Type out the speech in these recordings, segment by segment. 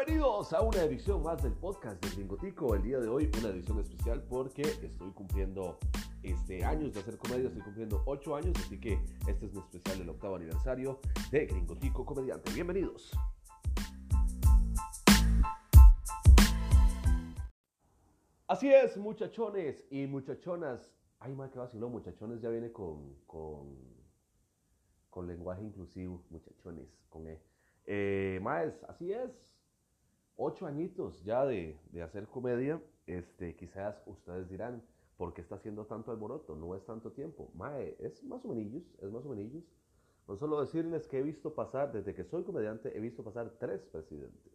Bienvenidos a una edición más del podcast de Gringotico. El día de hoy una edición especial porque estoy cumpliendo este, años de hacer comedia, estoy cumpliendo 8 años, así que este es mi especial, el octavo aniversario de Gringotico Comediante. Bienvenidos. Así es, muchachones y muchachonas. Ay, madre, qué vaciló, muchachones ya viene con, con, lenguaje inclusivo, muchachones, con E. Eh, así es. Ocho añitos ya de, de, hacer comedia. Este, quizás ustedes dirán, ¿por qué está haciendo tanto alboroto? No es tanto tiempo. Mae, es más o menos, es más o menos. No solo decirles que he visto pasar, desde que soy comediante, he visto pasar tres presidentes.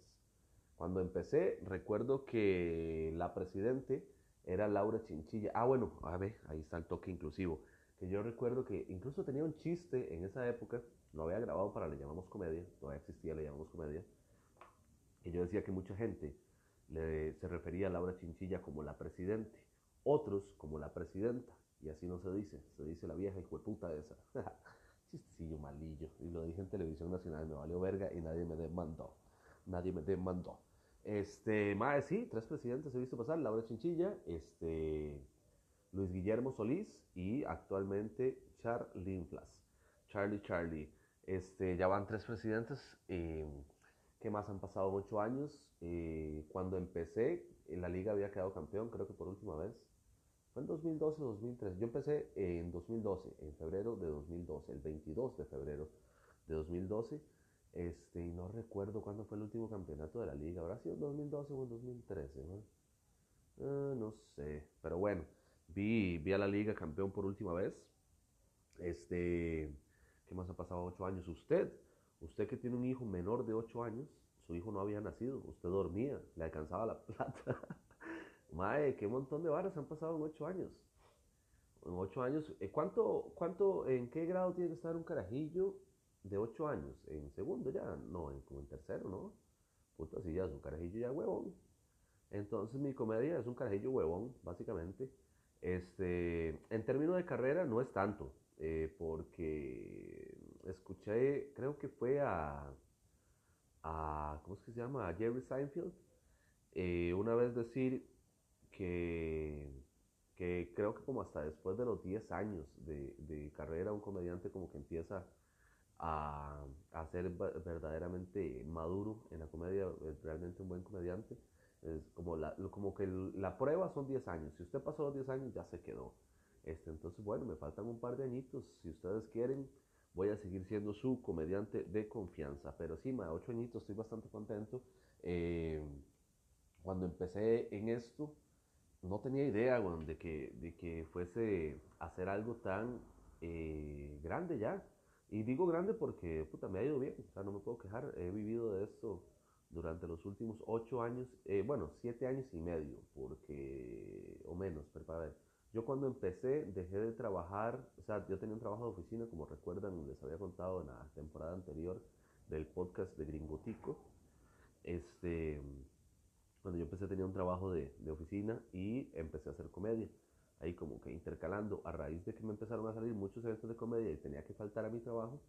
Cuando empecé, recuerdo que la presidente era Laura Chinchilla. Ah, bueno, a ver, ahí está el toque inclusivo. Que yo recuerdo que incluso tenía un chiste en esa época, lo había grabado para Le Llamamos Comedia, todavía existía Le Llamamos Comedia, y yo decía que mucha gente le, se refería a Laura Chinchilla como la presidente, otros como la presidenta, y así no se dice, se dice la vieja puta esa. Chistecillo malillo, y lo dije en televisión nacional, me valió verga y nadie me demandó, nadie me demandó. Este, más sí, tres presidentes he visto pasar, Laura Chinchilla, este, Luis Guillermo Solís y actualmente Charlie Flas. Charlie Charlie. Este, ya van tres presidentes. Eh, ¿Qué más han pasado? Ocho años. Eh, cuando empecé, en la liga había quedado campeón, creo que por última vez. Fue en 2012 o 2013. Yo empecé en 2012, en febrero de 2012, el 22 de febrero de 2012. Este, y no recuerdo cuándo fue el último campeonato de la liga. ¿Habrá sido en 2012 o en 2013? ¿no? Ah, no sé. Pero bueno, vi, vi a la liga campeón por última vez. Este, ¿qué más ha pasado? Ocho años. Usted, usted que tiene un hijo menor de ocho años, su hijo no había nacido. Usted dormía, le alcanzaba la plata. Mae, qué montón de varas han pasado en ocho años. En ocho años, eh, ¿cuánto, cuánto, en qué grado tiene que estar un carajillo de 8 años, en segundo ya, no, en, como en tercero, ¿no? Puta, si ya es un carajillo ya huevón. Entonces mi comedia es un carajillo huevón, básicamente. Este, en términos de carrera no es tanto, eh, porque escuché, creo que fue a, a, ¿cómo es que se llama? A Jerry Seinfeld, eh, una vez decir que, que creo que como hasta después de los 10 años de, de carrera un comediante como que empieza a, a, ser verdaderamente maduro en la comedia, realmente un buen comediante. Es como, la, como que la prueba son 10 años. Si usted pasó los 10 años, ya se quedó. Este, entonces, bueno, me faltan un par de añitos. Si ustedes quieren, voy a seguir siendo su comediante de confianza. Pero sí, ma, 8 añitos, estoy bastante contento. Eh, cuando empecé en esto, no tenía idea de, que, de que fuese hacer algo tan eh, grande ya. Y digo grande porque, puta, me ha ido bien, o sea, no me puedo quejar. He vivido de esto durante los últimos ocho años, eh, bueno, siete años y medio, porque, o menos, pero para ver. Yo cuando empecé dejé de trabajar, o sea, yo tenía un trabajo de oficina, como recuerdan, les había contado en la temporada anterior del podcast de Gringotico. Este, cuando yo empecé tenía un trabajo de, oficina y empecé a hacer comedia ahí como que intercalando, a raíz de que me empezaron a salir muchos eventos de comedia y tenía que faltar a mi trabajo,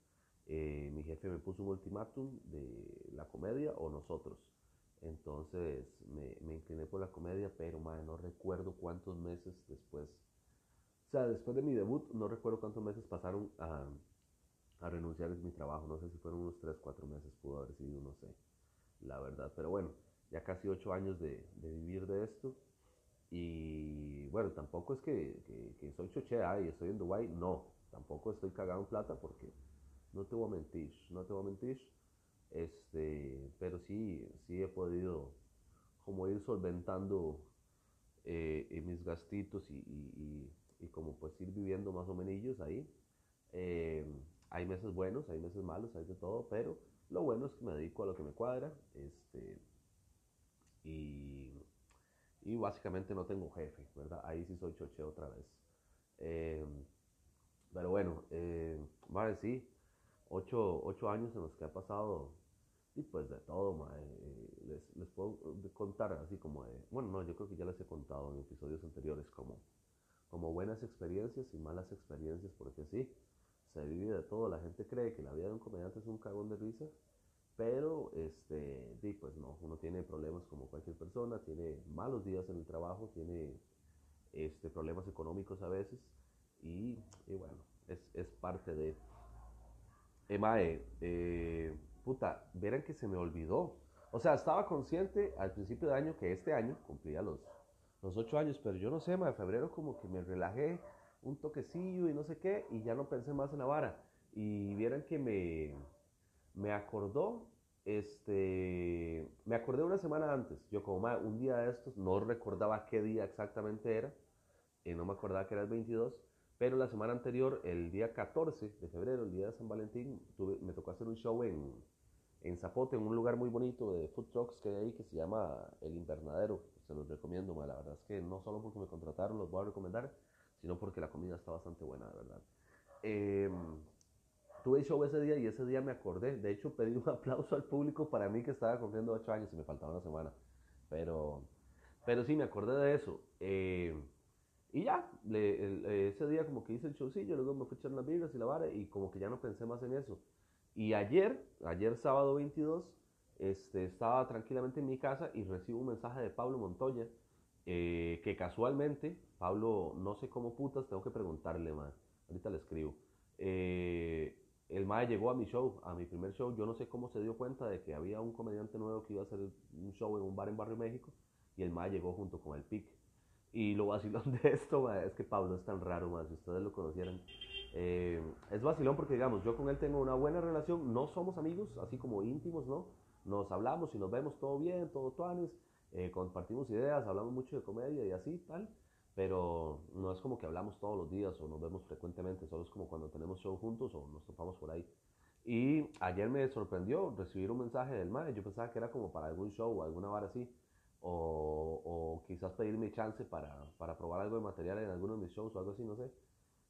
eh, mi jefe me puso un ultimátum de la comedia o nosotros. Entonces me, me incliné por la comedia, pero madre, no recuerdo cuántos meses después, o sea, después de mi debut, no recuerdo cuántos meses pasaron a, a renunciar a mi trabajo. No sé si fueron unos 3, 4 meses, pudo haber sido, no sé, la verdad. Pero bueno, ya casi 8 años de, de vivir de esto. Y bueno, tampoco es que, que, soy chochea y estoy en Dubai, no, tampoco estoy cagado en plata porque no te voy a mentir, no te voy a mentir, este, pero sí, sí he podido como ir solventando eh, mis gastitos y, y, y, como pues ir viviendo más o menos ahí. Eh, hay meses buenos, hay meses malos, hay de todo, pero lo bueno es que me dedico a lo que me cuadra, este, y y básicamente no tengo jefe, ¿verdad? Ahí sí soy choche otra vez. Eh, pero bueno, eh, vale, sí, ocho, ocho, años en los que ha pasado, y pues de todo, eh, les, les, puedo contar así como de, bueno, no, yo creo que ya les he contado en episodios anteriores como, como buenas experiencias y malas experiencias, porque sí, se vive de todo, la gente cree que la vida de un comediante es un cagón de risa, pero este, sí, pues no, uno tiene problemas como cualquier persona, tiene malos días en el trabajo, tiene este, problemas económicos a veces y, y bueno, es, es, parte de... Emae, eh, puta, verán que se me olvidó. O sea, estaba consciente al principio de año que este año cumplía los, los ocho años, pero yo no sé, ma, de febrero como que me relajé un toquecillo y no sé qué, y ya no pensé más en la vara. Y vieran que me, me acordó, este, me acordé una semana antes, yo como ma, un día de estos, no recordaba qué día exactamente era, y no me acordaba que era el 22, pero la semana anterior, el día 14 de febrero, el día de San Valentín, me tocó hacer un show en, en Zapote, en un lugar muy bonito de food trucks que hay ahí que se llama El Invernadero. Se los recomiendo, la verdad es que no solo porque me contrataron los voy a recomendar, sino porque la comida está bastante buena, de verdad. Eh, tuve show ese día y ese día me acordé. De hecho, pedí un aplauso al público para mí que estaba cumpliendo 8 años y me faltaba una semana. Pero, pero sí, me acordé de eso. Eh, y ya, ese día como que hice el showcillo, luego me fui las birras y la vara y como que ya no pensé más en eso. Y ayer, ayer sábado 22, este, estaba tranquilamente en mi casa y recibo un mensaje de Pablo Montoya, eh, que casualmente, Pablo, no sé cómo putas, tengo que preguntarle, más ahorita le escribo. Eh, el MAE llegó a mi show, a mi primer show, yo no sé cómo se dio cuenta de que había un comediante nuevo que iba a hacer un show en un bar en Barrio México, y el MAE llegó junto con el PIC. Y lo vacilón de esto es que Pablo es tan raro, más si ustedes lo conocieran. Eh, es vacilón porque, digamos, yo con él tengo una buena relación, no somos amigos, así como íntimos, ¿no? Nos hablamos y nos vemos todo bien, todo tuanes, eh, compartimos ideas, hablamos mucho de comedia y así, tal, pero no es como que hablamos todos los días o nos vemos frecuentemente, solo es como cuando tenemos show juntos o nos topamos por ahí. Y ayer me sorprendió recibir un mensaje del MAE, yo pensaba que era como para algún show o alguna vara así, o, o quizás pedirme chance para, para, probar algo de material en alguno de mis shows o algo así, no sé.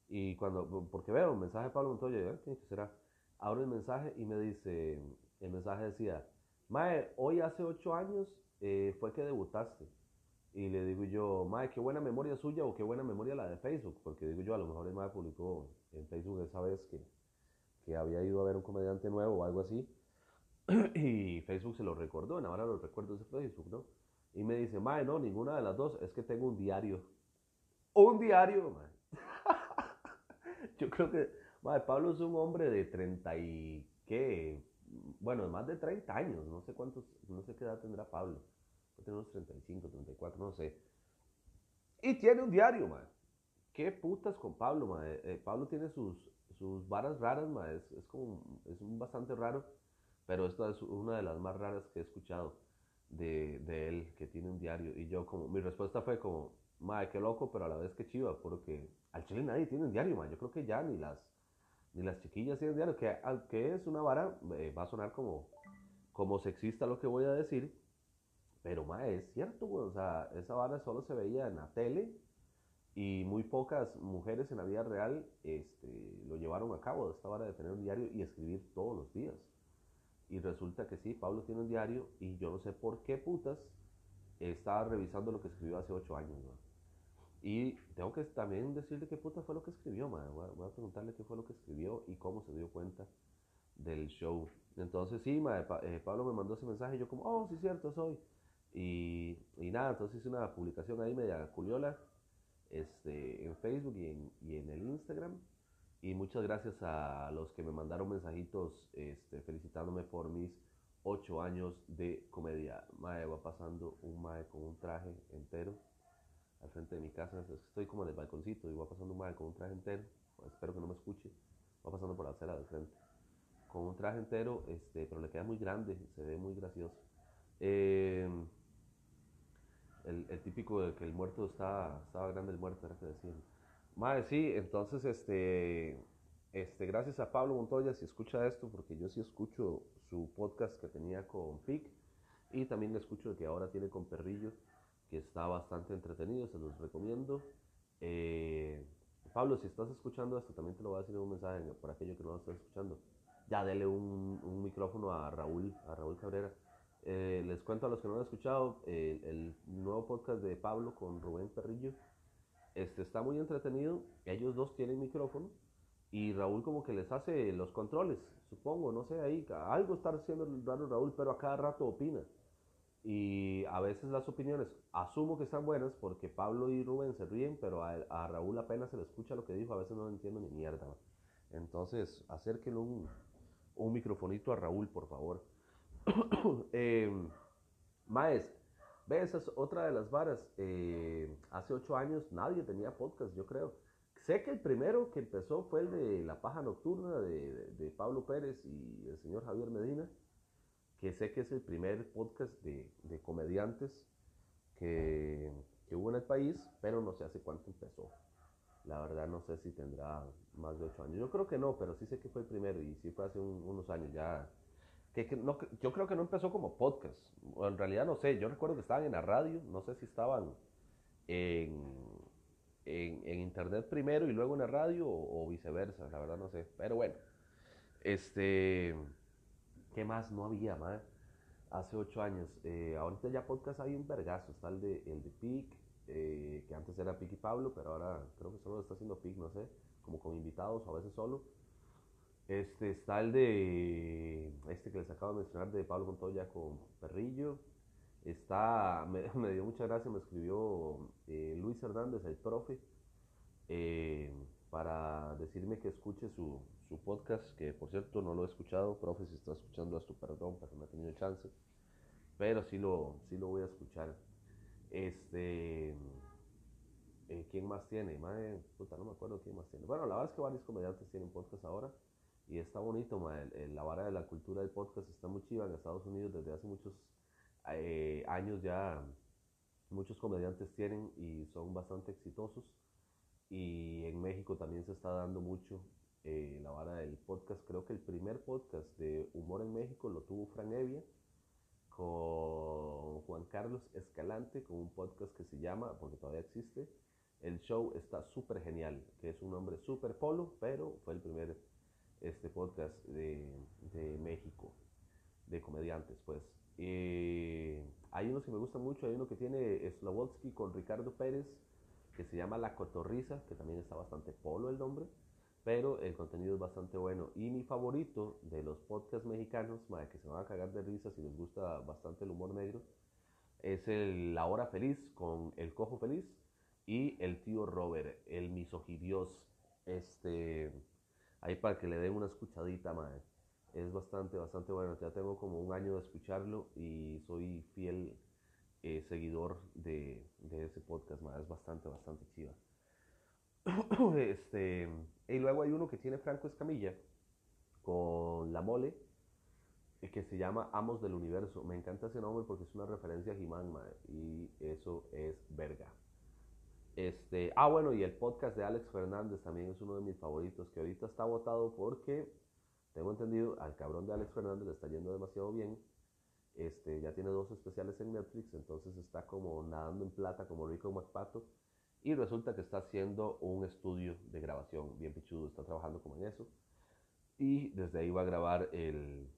Y cuando, porque veo un mensaje de Pablo Montoya, ¿eh? ¿qué será? Abro el mensaje y me dice, el mensaje decía, Mae, hoy hace ocho años eh, fue que debutaste. Y le digo yo, Mae, qué buena memoria suya o qué buena memoria la de Facebook, porque digo yo, a lo mejor el Mae publicó en Facebook esa vez que, que había ido a ver un comediante nuevo o algo así. y Facebook se lo recordó, ahora lo recuerdo ese Facebook, ¿no? Y me dice, mae, no, ninguna de las dos, es que tengo un diario. Un diario, mae. Yo creo que, mae, Pablo es un hombre de 30 y, ¿qué? Bueno, más de 30 años, no sé cuántos, no sé qué edad tendrá Pablo. Tiene unos 35, 34, no sé. Y tiene un diario, mae. ¿Qué putas con Pablo, mae? Eh, Pablo tiene sus, sus varas raras, mae. Es, es como, es bastante raro, pero esta es una de las más raras que he escuchado de, de, él que tiene un diario. Y yo como, mi respuesta fue como, madre, qué loco, pero a la vez que chiva, porque al chile nadie tiene un diario, man. Yo creo que ya ni las, ni las chiquillas tienen diario, que, que es una vara, eh, va a sonar como, como sexista lo que voy a decir, pero madre, es cierto, o sea, esa vara solo se veía en la tele y muy pocas mujeres en la vida real este, lo llevaron a cabo, esta vara de tener un diario y escribir todos los días. Y resulta que sí, Pablo tiene un diario y yo no sé por qué putas estaba revisando lo que escribió hace ocho años. Y tengo que también decirle qué puta fue lo que escribió, Voy, a, preguntarle qué fue lo que escribió y cómo se dio cuenta del show. Entonces sí, eh, Pablo me mandó ese mensaje y yo como, oh, sí, cierto, soy. Y, y nada, entonces hice una publicación ahí media culiola este, en Facebook y en el Instagram. Y muchas gracias a los que me mandaron mensajitos este, felicitándome por mis ocho años de comedia. Mae va pasando un mae con un traje entero al frente de mi casa. Estoy como en el balconcito y va pasando un mae con un traje entero. Espero que no me escuche. Va pasando por la acera del frente. Con un traje entero, este, pero le queda muy grande, se ve muy gracioso. Em, el, el, típico de que el muerto estaba, estaba grande, el muerto era que decían. Madre, sí, entonces, este, este, gracias a Pablo Montoya, si escucha esto, porque yo sí escucho su podcast que tenía con Pic y también le escucho que ahora tiene con Perrillo, que está bastante entretenido, se los recomiendo. Eh, Pablo, si estás escuchando esto, también te lo voy a decir en un mensaje por aquello que no lo estás escuchando. Ya dele un, un micrófono a Raúl, a Raúl Cabrera. Eh, les cuento a los que no han escuchado el, el nuevo podcast de Pablo con Rubén Perrillo este, está muy entretenido. Ellos dos tienen micrófono y Raúl como que les hace los controles, supongo, no sé, ahí algo está haciendo raro Raúl, pero a cada rato opina. Y a veces las opiniones asumo que están buenas porque Pablo y Rubén se ríen, pero a, Raúl apenas se le escucha lo que dijo, a veces no entiendo ni mierda. Entonces, acérquenle un, un microfonito a Raúl, por favor. eh, Maes, ve, esa es otra de las varas. Eh, hace ocho años nadie tenía podcast, yo creo. Sé que el primero que empezó fue el de La Paja Nocturna de, de Pablo Pérez y el señor Javier Medina que sé que es el primer podcast de, de comediantes que, que, hubo en el país, pero no sé hace cuánto empezó. La verdad no sé si tendrá más de ocho años. Yo creo que no, pero sí sé que fue el primero y sí fue hace unos años ya. Que, no, yo creo que no empezó como podcast. en realidad no sé, yo recuerdo que estaban en la radio, no sé si estaban en, en, internet primero y luego en la radio o, o viceversa, la verdad no sé. Pero bueno, este... ¿Qué más no había, más? Hace ocho años. Eh, ahorita ya podcast hay un vergazo. Está el de, el de PIC, eh, que antes era PIC y Pablo, pero ahora creo que solo lo está haciendo PIC, no sé, como con invitados o a veces solo. Este, está el de, este que les acabo de mencionar, de Pablo Montoya con Perrillo. Está, me, dio mucha gracia, me escribió eh, Luis Hernández, el profe, para decirme que escuche su, su podcast, que por cierto no lo he escuchado, profe, si está escuchando tu perdón, pero no he tenido chance, pero sí lo, sí lo voy a escuchar. Este, eh, ¿quién más tiene? Madre, puta, no me acuerdo quién más tiene. Bueno, la verdad es que varios comediantes tienen podcast ahora y está bonito, la vara de la cultura del podcast está muy chiva en Estados Unidos desde hace muchos eh, años ya. Muchos comediantes tienen y son bastante exitosos. Y en México también se está dando mucho eh, la vara del podcast. Creo que el primer podcast de humor en México lo tuvo Fran Evia con Juan Carlos Escalante, con un podcast que se llama, porque todavía existe, el show está súper genial, que es un nombre súper polo, pero fue el primer este podcast de, de México, de comediantes, pues. Eh, hay unos que me gustan mucho, hay uno que tiene Slavotsky con Ricardo Pérez, que se llama La Cotorriza, que también está bastante polo el nombre pero el contenido es bastante bueno. Y mi favorito de los podcasts mexicanos, que se van a cagar de risa si les gusta bastante el humor negro, es el La Hora Feliz con El Cojo Feliz y el tío Robert, el misogidios. Este, ahí para que le den una escuchadita, madre. Es bastante, bastante bueno. Ya tengo como un año de escucharlo y soy fiel eh, seguidor de, ese podcast, madre. Es bastante, bastante chiva. este, y luego hay uno que tiene Franco Escamilla con La Mole, eh, que se llama Amos del Universo. Me encanta ese nombre porque es una referencia a He-Man, y eso es verga. Este, ah, bueno, y el podcast de Alex Fernández también es uno de mis favoritos, que ahorita está votado porque, tengo entendido, al cabrón de Alex Fernández le está yendo demasiado bien. Este, ya tiene dos especiales en Netflix, entonces está como nadando en plata como Rico McPato y resulta que está haciendo un estudio de grabación bien pichudo, está trabajando como en eso. Y desde ahí va a grabar el,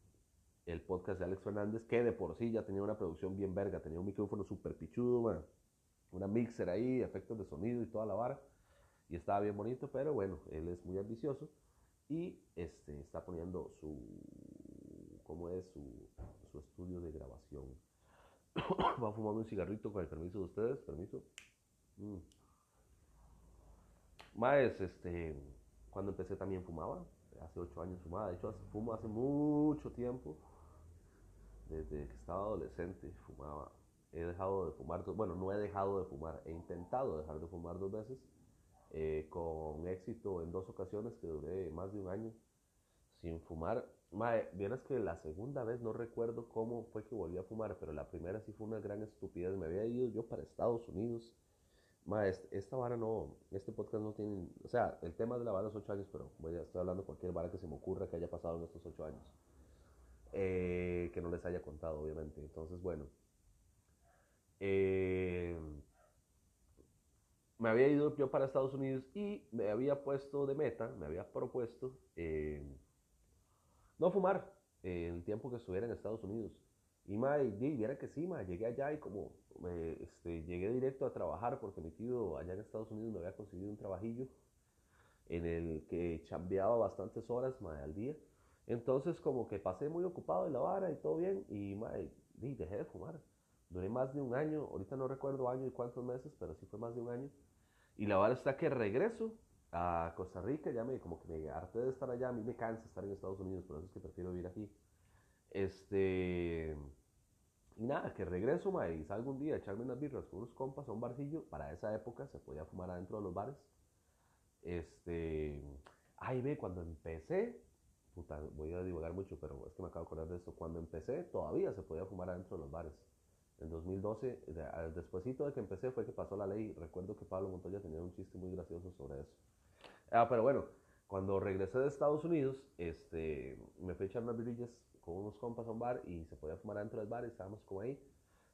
el podcast de Alex Fernández, que de por sí ya tenía una producción bien verga, tenía un micrófono súper pichudo, una mixer ahí, efectos de sonido y toda la vara. Y estaba bien bonito, pero bueno, él es muy ambicioso y este, está poniendo su, ¿cómo es? Su, su estudio de grabación. va fumando un cigarrito con el permiso de ustedes, permiso. Mm. Más, este, cuando empecé también fumaba, hace ocho años fumaba, de hecho fumo hace mucho tiempo, desde que estaba adolescente fumaba. He dejado de fumar, bueno, no he dejado de fumar, he intentado dejar de fumar dos veces, eh, con éxito en dos ocasiones que duré más de un año sin fumar. Mae, vieras que la segunda vez no recuerdo cómo fue que volví a fumar, pero la primera sí fue una gran estupidez. Me había ido yo para Estados Unidos Ma, esta vara no, este podcast no tiene, o sea, el tema de la vara es 8 años, pero voy a estar hablando cualquier vara que se me ocurra que haya pasado en estos 8 años. Eh, que no les haya contado, obviamente. Entonces, bueno. Eh, me había ido yo para Estados Unidos y me había puesto de meta, me había propuesto eh, no fumar en el tiempo que estuviera en Estados Unidos. Y mae, viera que sí, mae, llegué allá y como eh, este, llegué directo a trabajar porque mi tío allá en Estados Unidos me había conseguido un trabajillo en el que chambeaba bastantes horas al día. Entonces como que pasé muy ocupado en la vara y todo bien y, mae, y dejé de fumar. Duré más de un año, ahorita no recuerdo año y cuántos meses, pero sí fue más de un año. Y la vara está que regreso a Costa Rica, ya me como que me harté de estar allá, a mí me cansa estar en Estados Unidos, por eso es que prefiero vivir aquí. Este, y nada, que regreso, ma, y salgo un día echarme unas birras con unos compas a un barcillo. Para esa época se podía fumar adentro de los bares. Este, ay, ve, cuando empecé, puta, voy a divulgar mucho, pero es que me acabo de acordar de esto. Cuando empecé, todavía se podía fumar adentro de los bares. En 2012, despuésito de que empecé fue que pasó la ley. Recuerdo que Pablo Montoya tenía un chiste muy gracioso sobre eso. Ah, pero bueno, cuando regresé de Estados Unidos, este, me fui a echar unas birrillas con unos compas a un bar y se podía fumar dentro del bar, estábamos como ahí.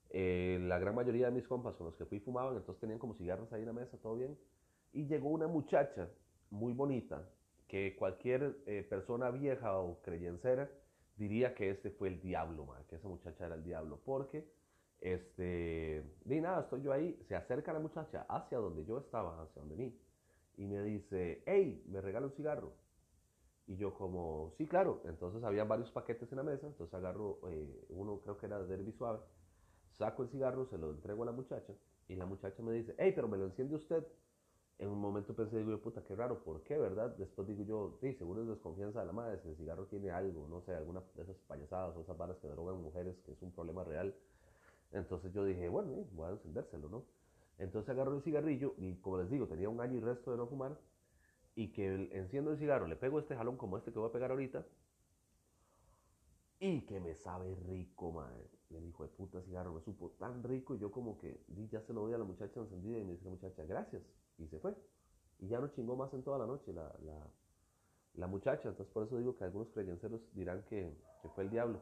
Eh, la gran mayoría de mis compas con los que fui fumaban, entonces tenían como cigarros ahí en la mesa, todo bien. Y llegó una muchacha muy bonita, que cualquier eh, persona vieja o creyencera diría que este fue el diablo, que esa muchacha era el diablo, porque, este, ni nada, estoy yo ahí, se acerca la muchacha hacia donde yo estaba, hacia donde mí, y me dice, hey, me regala un cigarro. Y yo como, sí, claro. Entonces había varios paquetes en la mesa, entonces agarro eh, uno, creo que era de Derby Suave, saco el cigarro, se lo entrego a la muchacha y la muchacha me dice, hey, pero me lo enciende usted. En un momento pensé, digo, puta, qué raro, ¿por qué, verdad? Después digo yo, sí, seguro es desconfianza de la madre, si el cigarro tiene algo, no sé, alguna de esas payasadas o esas balas que drogan mujeres, que es un problema real. Entonces yo dije, bueno, voy a encendérselo, ¿no? Entonces agarro el cigarrillo y como les digo, tenía un año y resto de no fumar y que enciendo el cigarro, le pego este jalón como este que voy a pegar ahorita y que me sabe rico, madre. Me dijo, de puta cigarro, me supo tan rico y yo como que ya se lo doy a la muchacha encendida y me dice la muchacha, gracias. Y se fue. Y ya no chingó más en toda la noche la, la, la muchacha. Entonces por eso digo que algunos creyenceros dirán que, que fue el diablo.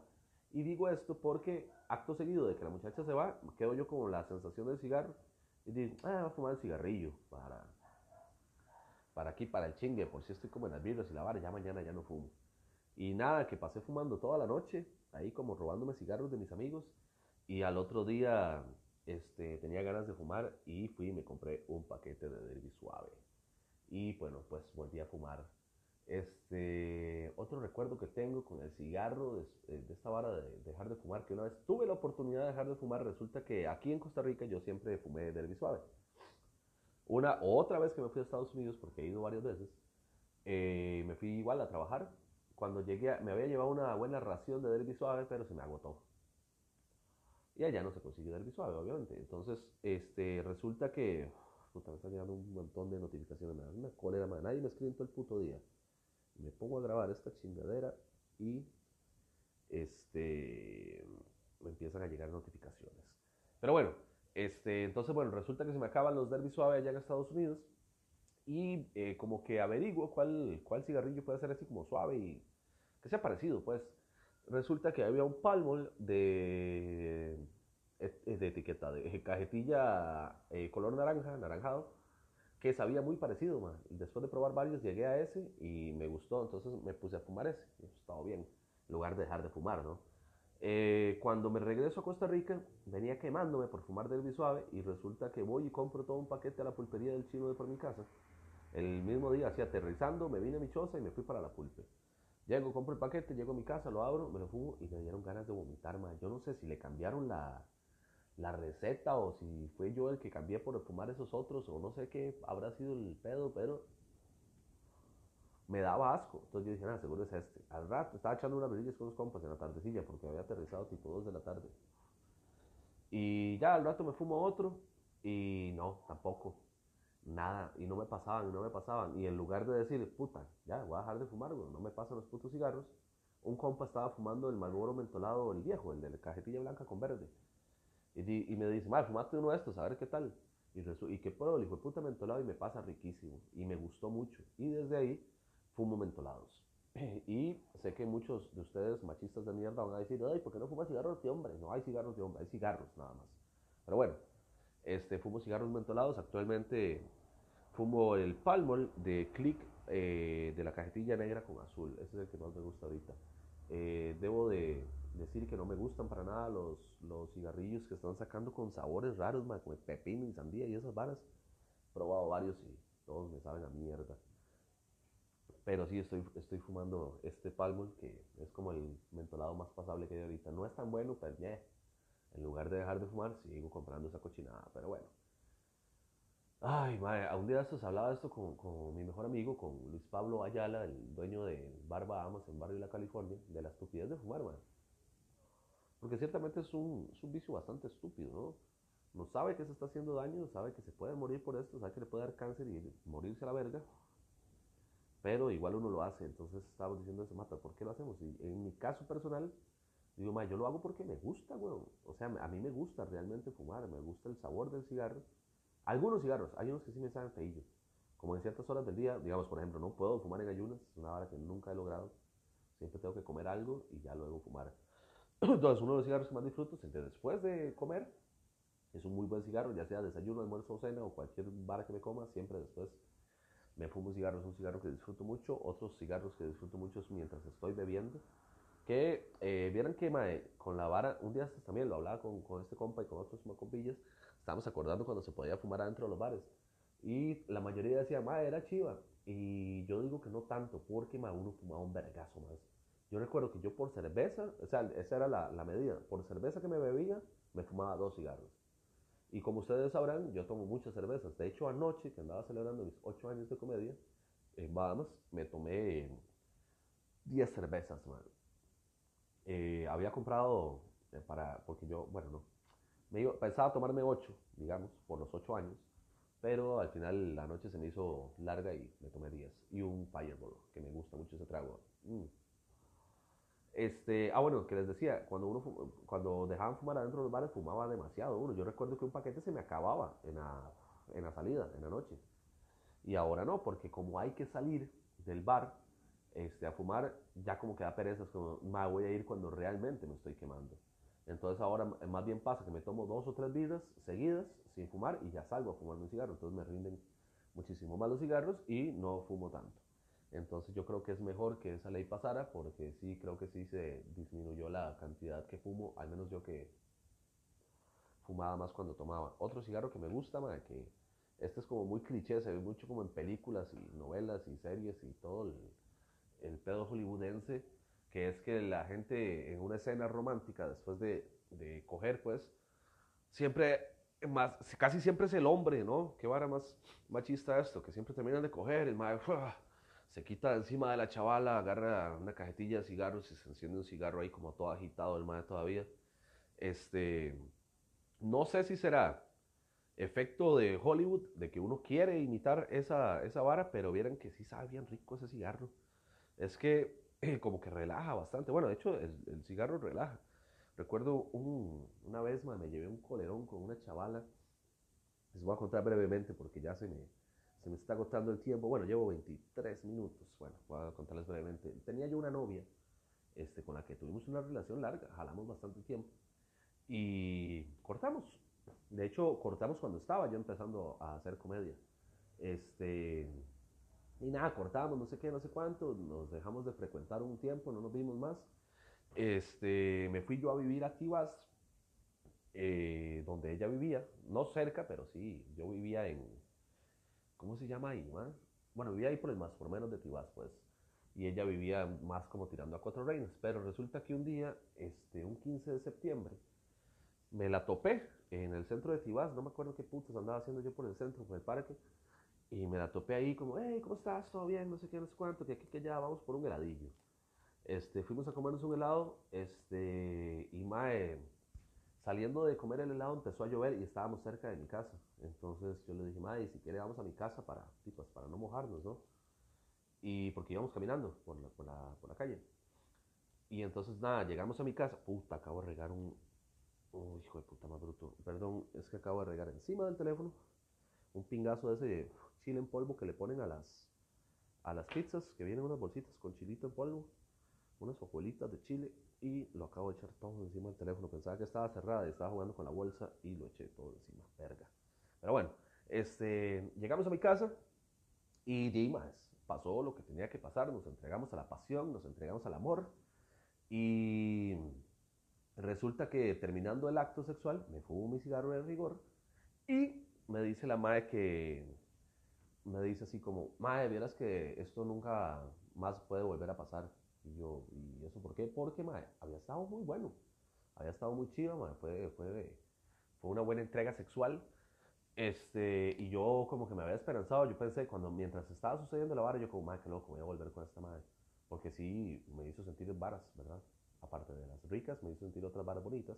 Y digo esto porque acto seguido de que la muchacha se va, quedo yo con la sensación del cigarro y digo, ah, voy a fumar el cigarrillo para, para aquí, para el chingue, por si estoy como en las birras y la vara, ya mañana ya no fumo. Y nada, que pasé fumando toda la noche, ahí como robándome cigarros de mis amigos. Y al otro día este, tenía ganas de fumar y fui y me compré un paquete de Derby Suave. Y bueno, pues volví a fumar. Este, otro recuerdo que tengo con el cigarro de, eh, de, esta vara de dejar de fumar, que una vez tuve la oportunidad de dejar de fumar, resulta que aquí en Costa Rica yo siempre fumé Derby Suave. Una otra vez que me fui a Estados Unidos, porque he ido varias veces, eh, me fui igual a trabajar. Cuando llegué, me había llevado una buena ración de derby suave, pero se me agotó. Y allá no se consigue derby suave, obviamente. Entonces, este, resulta que, puta, me están llegando un montón de notificaciones, me da una cólera, man. nadie me escribe todo el puto día. Me pongo a grabar esta chingadera y, este, me empiezan a llegar notificaciones. Pero bueno, este, entonces, bueno, resulta que se me acaban los Derby Suave allá en Estados Unidos y eh, como que averiguo cuál, cuál cigarrillo puede ser así como suave y que sea parecido, pues. Resulta que había un palmol de, eh, de etiqueta, de cajetilla eh, color naranja, naranjado, que sabía muy parecido, man. Y después de probar varios llegué a ese y me gustó, entonces me puse a fumar ese. Estaba bien, en lugar de dejar de fumar, ¿no? Eh, cuando me regreso a Costa Rica, venía quemándome por fumar del suave y resulta que voy y compro todo un paquete a la pulpería del chino de por mi casa. El mismo día, así aterrizando, me vine a mi choza y me fui para la pulpe. Llego, compro el paquete, llego a mi casa, lo abro, me lo fumo y me dieron ganas de vomitar, más. Yo no sé si le cambiaron la, la receta o si fue yo el que cambié por fumar esos otros o no sé qué habrá sido el pedo, pero me daba asco. Entonces yo dije, nada, seguro es este. Al rato estaba echando unas brillas con los compas en la tardecilla porque había aterrizado tipo 2 de la tarde. Y ya al rato me fumo otro y no, tampoco. Nada. Y no me pasaban, y no me pasaban. Y en lugar de decir, puta, ya voy a dejar de fumar, no me pasan los putos cigarros, un compa estaba fumando el Marlboro mentolado, el viejo, el de la cajetilla blanca con verde. Y, me dice, madre, fumaste uno de estos, a ver qué tal. Y, y qué pruebo, hijo de puta mentolado y me pasa riquísimo. Y me gustó mucho. Y desde ahí fumo mentolados. Y sé que muchos de ustedes, machistas de mierda, van a decir, ay, ¿por qué no fumas cigarros de hombre? No hay cigarros de hombre, hay cigarros nada más. Pero bueno, este, fumo cigarros mentolados. Actualmente fumo el Palmol de Click eh, de la cajetilla negra con azul. Ese es el que más me gusta ahorita. Eh, debo de decir que no me gustan para nada los, los cigarrillos que están sacando con sabores raros, como pepino y sandía y esas varas. He probado varios y todos me saben a mierda. Pero sí estoy, estoy fumando este Palmol, que es como el mentolado más pasable que hay ahorita. No es tan bueno, pero yeah. en lugar de dejar de fumar, sigo comprando esa cochinada. Pero bueno. Ay, madre, a un día de estos hablaba esto con, con, mi mejor amigo, con Luis Pablo Ayala, el dueño de Barba Amas en Barrio La California, de la estupidez de fumar, madre. Porque ciertamente es un, es un vicio bastante estúpido, ¿no? No sabe que se está haciendo daño, sabe que se puede morir por esto, sabe que le puede dar cáncer y morirse a la verga, pero igual uno lo hace. Entonces estaba diciendo eso, mata, ¿por qué lo hacemos? Y en mi caso personal, digo, ma, yo lo hago porque me gusta, weón. O sea, a mí me gusta realmente fumar, me gusta el sabor del cigarro. Algunos cigarros, hay unos que sí me saben feillos. Como en ciertas horas del día, digamos, por ejemplo, no puedo fumar en ayunas, es una hora que nunca he logrado. Siempre tengo que comer algo y ya luego fumar. Entonces, uno de los cigarros que más disfruto es el de después de comer. Es un muy buen cigarro, ya sea desayuno, almuerzo o cena o cualquier bar que me coma, siempre después me fumo cigarros, es un cigarro que disfruto mucho. Otros cigarros que disfruto mucho es mientras estoy bebiendo. Que eh, vieran que mae, con la vara, un día también lo hablaba con, con este compa y con otros compillas, estábamos acordando cuando se podía fumar adentro de los bares. Y la mayoría decía, mae, era chiva. Y yo digo que no tanto, porque mae, uno fumaba un vergazo más. Yo recuerdo que yo por cerveza, o sea, esa era la, la medida, por cerveza que me bebía, me fumaba dos cigarros. Y como ustedes sabrán, yo tomo muchas cervezas. De hecho, anoche, que andaba celebrando mis ocho años de comedia, en Bahamas, me tomé 10 cervezas, man. Eh, había comprado eh, para, porque yo, bueno, no, me iba, pensaba tomarme ocho, digamos, por los ocho años, pero al final la noche se me hizo larga y me tomé 10. Y un Fireball, que me gusta mucho ese trago. Mm. Este, ah, bueno, que les decía, cuando uno cuando dejaban fumar adentro de los bares, fumaba demasiado uno. Yo recuerdo que un paquete se me acababa en la, en la salida, en la noche. Y ahora no, porque como hay que salir del bar este, a fumar, ya como que da pereza, es como, me voy a ir cuando realmente me estoy quemando. Entonces ahora más bien pasa que me tomo dos o tres vidas seguidas sin fumar y ya salgo a fumar un cigarro. Entonces me rinden muchísimo más los cigarros y no fumo tanto. Entonces yo creo que es mejor que esa ley pasara porque sí, creo que sí se disminuyó la cantidad que fumo, al menos yo que fumaba más cuando tomaba. Otro cigarro que me gusta, más que este es como muy cliché, se ve mucho como en películas y novelas y series y todo el, el pedo hollywoodense, que es que la gente en una escena romántica, después de, de coger, pues, siempre más, casi siempre es el hombre, ¿no? Qué vara más machista esto, que siempre terminan de coger, el madre, se quita encima de la chavala, agarra una cajetilla de cigarros y se enciende un cigarro ahí como todo agitado el madre todavía. Este, no sé si será efecto de Hollywood, de que uno quiere imitar esa, esa vara, pero vieran que sí sabe bien rico ese cigarro. Es que como que relaja bastante. Bueno, de hecho el, el cigarro relaja. Recuerdo un, una vez me llevé un colerón con una chavala. Les voy a contar brevemente porque ya se me, se me está agotando el tiempo. Bueno, llevo 23 minutos. Bueno, voy a contarles brevemente. Tenía yo una novia este, con la que tuvimos una relación larga, jalamos bastante tiempo y cortamos. De hecho, cortamos cuando estaba yo empezando a hacer comedia. Este, y nada, cortamos, no sé qué, no sé cuánto, nos dejamos de frecuentar un tiempo, no nos vimos más. Este, me fui yo a vivir a Tibas, eh, donde ella vivía, no cerca, pero sí, yo vivía en, ¿cómo se llama ahí? Bueno, vivía ahí por el más, por menos de Tibás, pues. Y ella vivía más como tirando a Cuatro Reinas. Pero resulta que un día, este, un 15 de septiembre, me la topé en el centro de Tibás. No me acuerdo qué putas andaba haciendo yo por el centro, por el parque. Y me la topé ahí como, hey, ¿cómo estás? ¿Todo bien? No sé qué, no sé cuánto, que aquí que ya vamos por un heladillo. Este, fuimos a comernos un helado, este, y mae, saliendo de comer el helado empezó a llover y estábamos cerca de mi casa. Entonces yo le dije, madre, si quiere vamos a mi casa para, pues, para no mojarnos, ¿no? Y porque íbamos caminando por la, por, la, por la calle. Y entonces nada, llegamos a mi casa. Puta, acabo de regar un... Oh, hijo de puta más bruto. Perdón, es que acabo de regar encima del teléfono un pingazo de ese chile en polvo que le ponen a las, a las pizzas, que vienen unas bolsitas con chilito en polvo, unas hojuelitas de chile y lo acabo de echar todo encima del teléfono. Pensaba que estaba cerrada y estaba jugando con la bolsa y lo eché todo encima. Verga. Pero bueno, este, llegamos a mi casa y Dimas pasó lo que tenía que pasar. Nos entregamos a la pasión, nos entregamos al amor. Y resulta que terminando el acto sexual, me fumo mi cigarro de rigor y me dice la madre que, me dice así como, madre, vieras que esto nunca más puede volver a pasar. Y yo, ¿y eso por qué? Porque, madre, había estado muy bueno. Había estado muy chido, madre. Fue, fue, fue una buena entrega sexual. Este, y yo como que me había esperanzado. Yo pensé, cuando mientras estaba sucediendo la vara, yo como, madre, qué loco, voy a volver con esta madre. Porque sí, me hizo sentir varas, ¿verdad? Aparte de las ricas, me hizo sentir otras varas bonitas.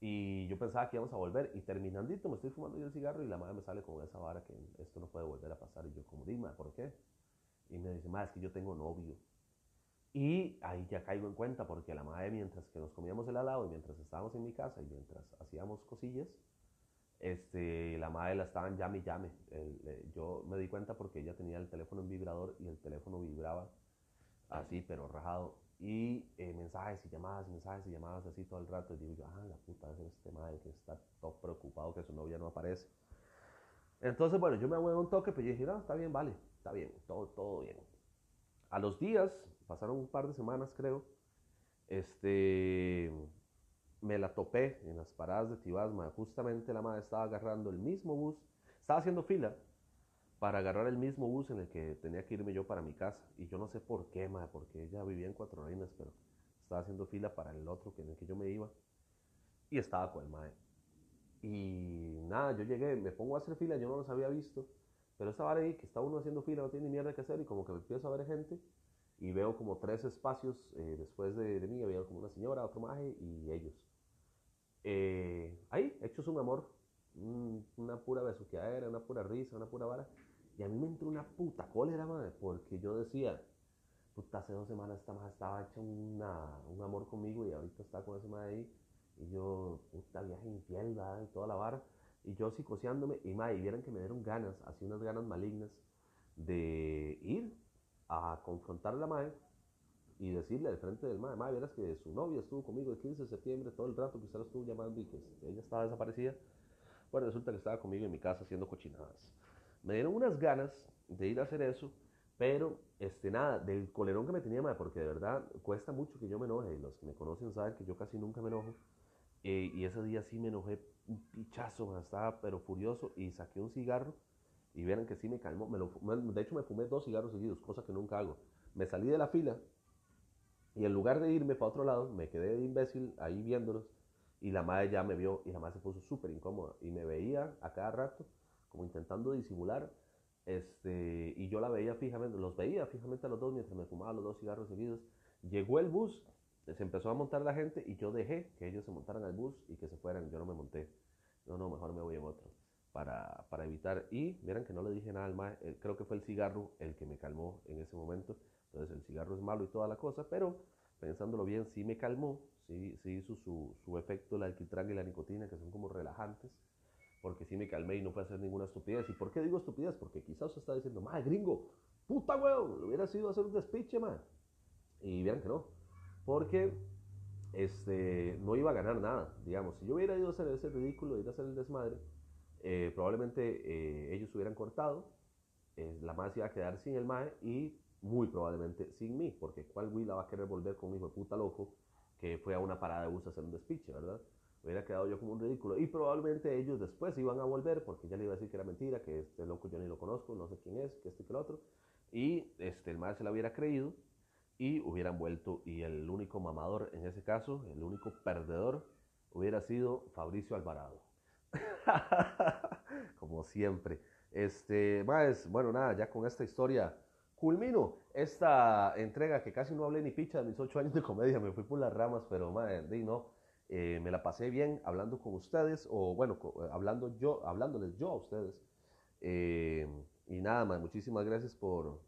Y yo pensaba que íbamos a volver. Y terminandito, me estoy fumando yo el cigarro y la madre me sale con esa vara que esto no puede volver a pasar. Y yo como, dime, ¿por qué? Y me dice, madre, es que yo tengo novio. Y ahí ya caigo en cuenta porque la madre mientras que nos comíamos el helado y mientras estábamos en mi casa y mientras hacíamos cosillas, este, la madre la estaban llame y llame. yo me di cuenta porque ella tenía el teléfono en vibrador y el teléfono vibraba así, pero rajado. Y eh, mensajes y llamadas, mensajes y llamadas así todo el rato. Y digo yo, ah, la puta, es este madre que está todo preocupado que su novia no aparece. Entonces, bueno, yo me hago un toque, pero yo dije, no, está bien, vale, está bien, todo, todo bien. A los días, pasaron un par de semanas creo, este, me la topé en las paradas de Tibasma. Justamente la madre estaba agarrando el mismo bus, estaba haciendo fila para agarrar el mismo bus en el que tenía que irme yo para mi casa. Y yo no sé por qué, madre, porque ella vivía en Cuatro Reinas, pero estaba haciendo fila para el otro en el que yo me iba. Y estaba con el madre. Y nada, yo llegué, me pongo a hacer fila, yo no los había visto. Pero estaba ahí, que está uno haciendo fila, no tiene ni mierda que hacer, y como que me empiezo a ver gente y veo como tres espacios eh, después de, mí, había como una señora, otro maje y ellos. Eh, ahí, hechos un amor, una pura besuqueadera, una pura risa, una pura vara. Y a mí me entró una puta cólera, madre, porque yo decía, puta, hace dos semanas esta maje estaba hecha un amor conmigo y ahorita está con ese maje ahí. Y yo, puta, viaje infiel, ¿verdad? Y toda la vara. Y yo psicoseándome, y madre, y vieron que me dieron ganas, así unas ganas malignas, de ir a confrontar a la madre y decirle al frente del madre, madre, verás que su novia estuvo conmigo el 15 de septiembre todo el rato que usted la estuvo llamando y que ella estaba desaparecida. Bueno, resulta que estaba conmigo en mi casa haciendo cochinadas. Me dieron unas ganas de ir a hacer eso, pero este nada, del colerón que me tenía madre, porque de verdad cuesta mucho que yo me enoje. Los que me conocen saben que yo casi nunca me enojo. Eh, y ese día sí me enojé un pichazo, estaba pero furioso y saqué un cigarro y vieron que sí me calmó. Me de hecho, me fumé dos cigarros seguidos, cosa que nunca hago. Me salí de la fila y en lugar de irme para otro lado, me quedé de imbécil ahí viéndolos. Y la madre ya me vio y la madre se puso súper incómoda. Y me veía a cada rato, como intentando disimular. Este, y yo la veía fijamente, los veía fijamente a los dos mientras me fumaba los dos cigarros seguidos. Llegó el bus, se empezó a montar la gente y yo dejé que ellos se montaran al bus y que se fueran. Yo no me monté. No, no, mejor me voy en otro para, para evitar. Y miren que no le dije nada al mae, eh, creo que fue el cigarro el que me calmó en ese momento. Entonces el cigarro es malo y toda la cosa, pero pensándolo bien, sí me calmó, sí, sí hizo su, su efecto el alquitrán y la nicotina, que son como relajantes, porque sí me calmé y no fue hacer ninguna estupidez. ¿Y por qué digo estupidez? Porque quizás usted está diciendo, mae, gringo, puta weón, lo hubiera sido hacer un despiche, mae. Y vieran que no, porque este, no iba a ganar nada, digamos. Si yo hubiera ido a hacer ese ridículo, ir a hacer el desmadre, eh, probablemente eh, ellos hubieran cortado, eh, la madre se iba a quedar sin el mae y muy probablemente sin mí, porque cuál Will la va a querer volver con un hijo de puta loco que fue a una parada de bus a hacer un despiche, ¿verdad? Hubiera quedado yo como un ridículo. Y probablemente ellos después iban a volver, porque ya le iba a decir que era mentira, que este loco yo ni lo conozco, no sé quién es, que este que el otro. Y este, el mae se la hubiera creído y hubieran vuelto. Y el único mamador en ese caso, el único perdedor, hubiera sido Fabricio Alvarado. Como siempre. Este, más, bueno, nada, ya con esta historia culmino esta entrega que casi no hablé ni picha de mis ocho años de comedia, me fui por las ramas, pero madre, no, eh, me la pasé bien hablando con ustedes, o bueno, hablando yo, hablándoles yo a ustedes. Eh, y nada más, muchísimas gracias por,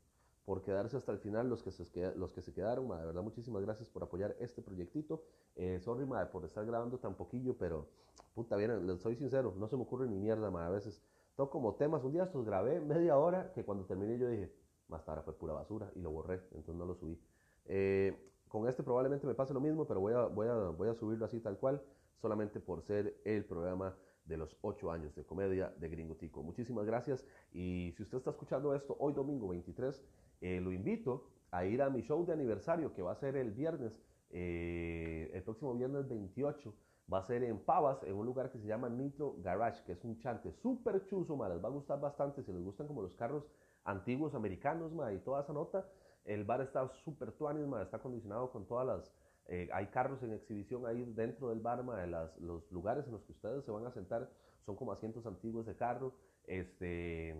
por quedarse hasta el final, los que se, los que se quedaron, de verdad, muchísimas gracias por apoyar este proyectito. Eh, sorry, madre, por estar grabando tan poquillo, pero puta, bien, les soy sincero, no se me ocurre ni mierda, madre, a veces toco como temas, un día estos grabé media hora, que cuando terminé yo dije, más tarde fue pura basura, y lo borré, entonces no lo subí. Eh, con este probablemente me pase lo mismo, pero voy a, voy, a, voy a subirlo así tal cual, solamente por ser el programa de los ocho años de comedia de Gringo Tico. Muchísimas gracias, y si usted está escuchando esto hoy domingo 23, eh, lo invito a ir a mi show de aniversario que va a ser el viernes, eh, el próximo viernes 28 Va a ser en Pavas, en un lugar que se llama Nitro Garage, que es un chante súper chuzo, ma. Les va a gustar bastante si les gustan como los carros antiguos americanos, ma, y toda esa nota. El bar está súper tuanis, ma, está acondicionado con todas las... Eh, hay carros en exhibición ahí dentro del bar, ma, de las, los lugares en los que ustedes se van a sentar son como asientos antiguos de carro. Este,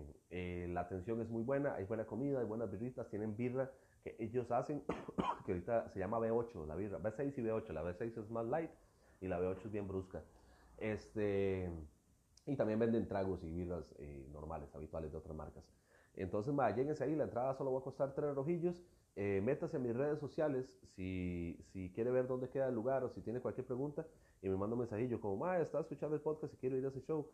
la atención es muy buena, hay buena comida, hay buenas birritas, tienen birra que ellos hacen, que ahorita se llama B8, la birra, B6 y B8, la B6 es más light y la B8 es bien brusca. Este, y también venden tragos y birras eh, normales, habituales de otras marcas. Entonces, ma, lléguense ahí, la entrada solo va a costar tres rojillos. Eh, métase en mis redes sociales si, si quiere ver dónde queda el lugar o si tiene cualquier pregunta y me manda un mensajillo como, ma, está escuchando el podcast y quiero ir a ese show.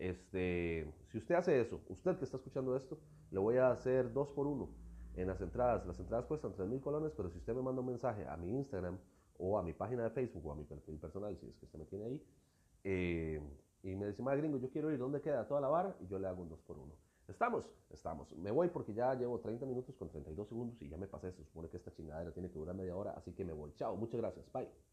Este, si usted hace eso, usted que está escuchando esto, le voy a hacer dos por uno en las entradas. Las entradas cuestan 3 mil colones, pero si usted me manda un mensaje a mi Instagram o a mi página de Facebook o a mi perfil personal, si es que usted me tiene ahí, eh, y me dice, ma, gringo, yo quiero ir, ¿dónde queda toda la vara? Y yo le hago un dos por uno. ¿Estamos? Estamos. Me voy porque ya llevo 30 minutos con 32 segundos y ya me pasé. Se supone que esta chingadera tiene que durar media hora, así que me voy. Chao, muchas gracias. Bye.